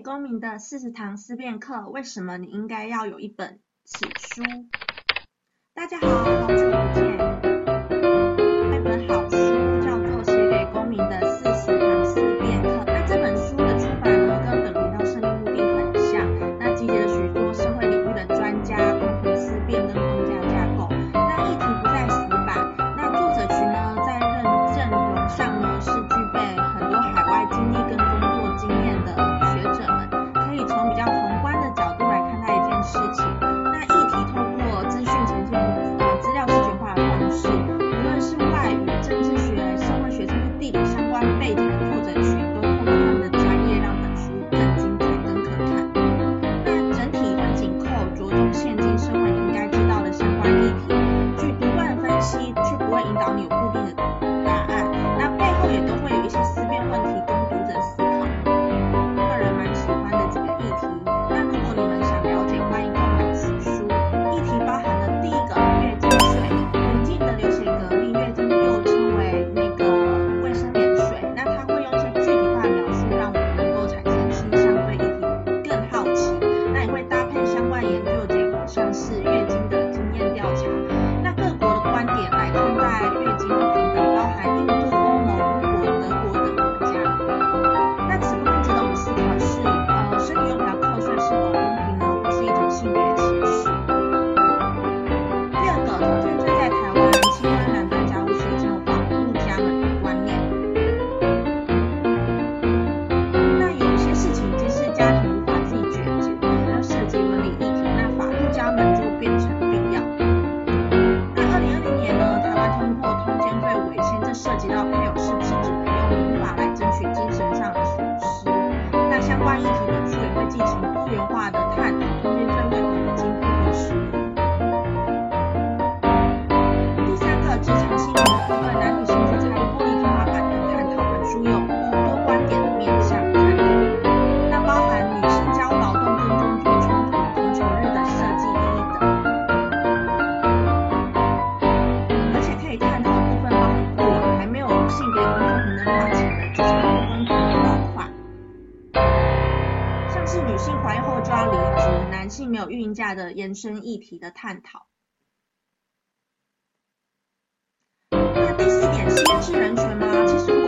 公民的四十堂思辨课为什么你应该要有一本此书？大家好好久不见相关议题。抓离职男性没有孕假的延伸议题的探讨。那第四点，西方是人权吗？其实。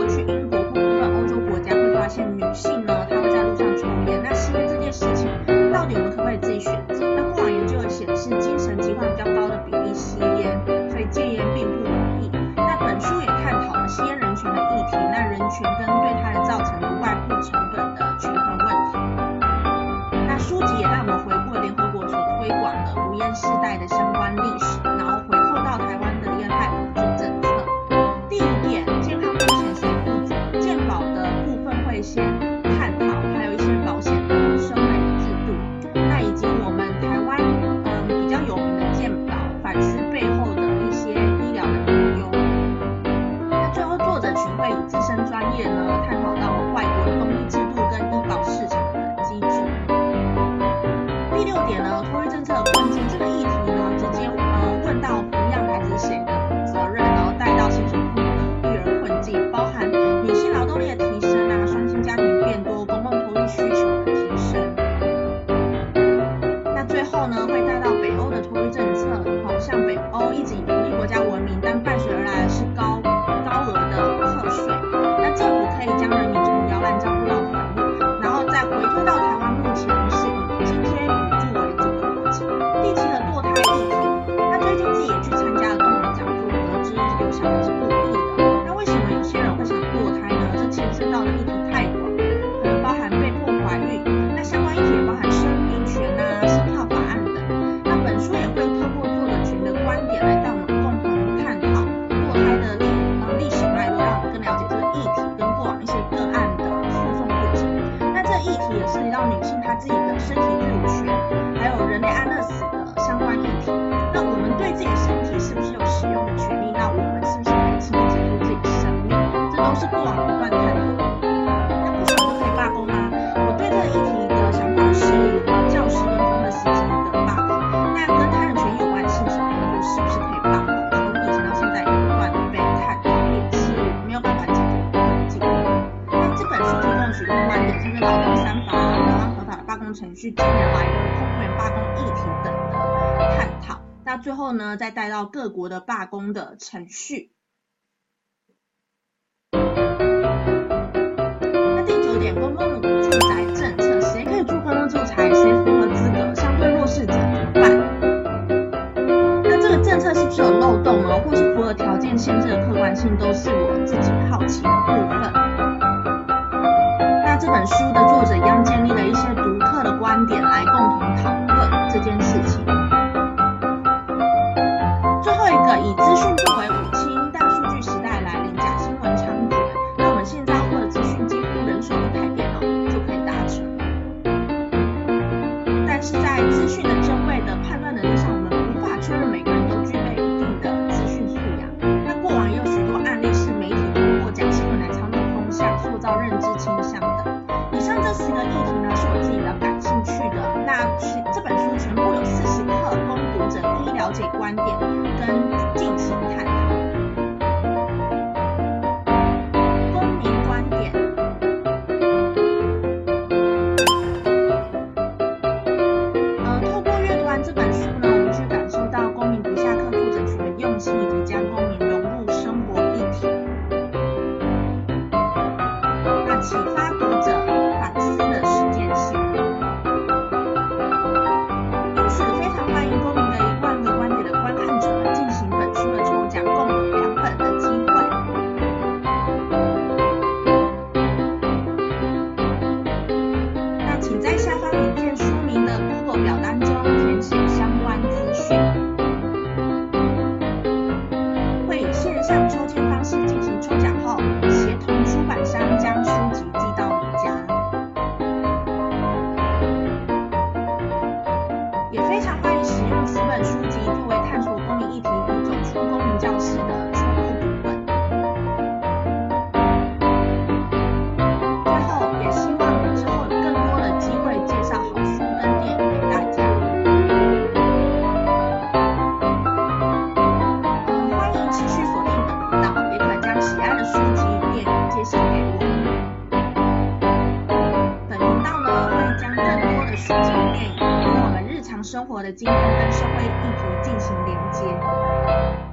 议题也涉及到女性她自己的身体自主权，还有人类安乐死。举另外一个，就是劳动三法啊，台湾合法的罢工程序，近年来的公务员罢工议题等的探讨。那最后呢，再带到各国的罢工的程序。那第九点，公共。这本书的作者杨建立。这个议题呢是我自己比较感兴趣的。那是这本书全部有四十课供读者一一了解观点。生活的经验跟社会议题进行连接。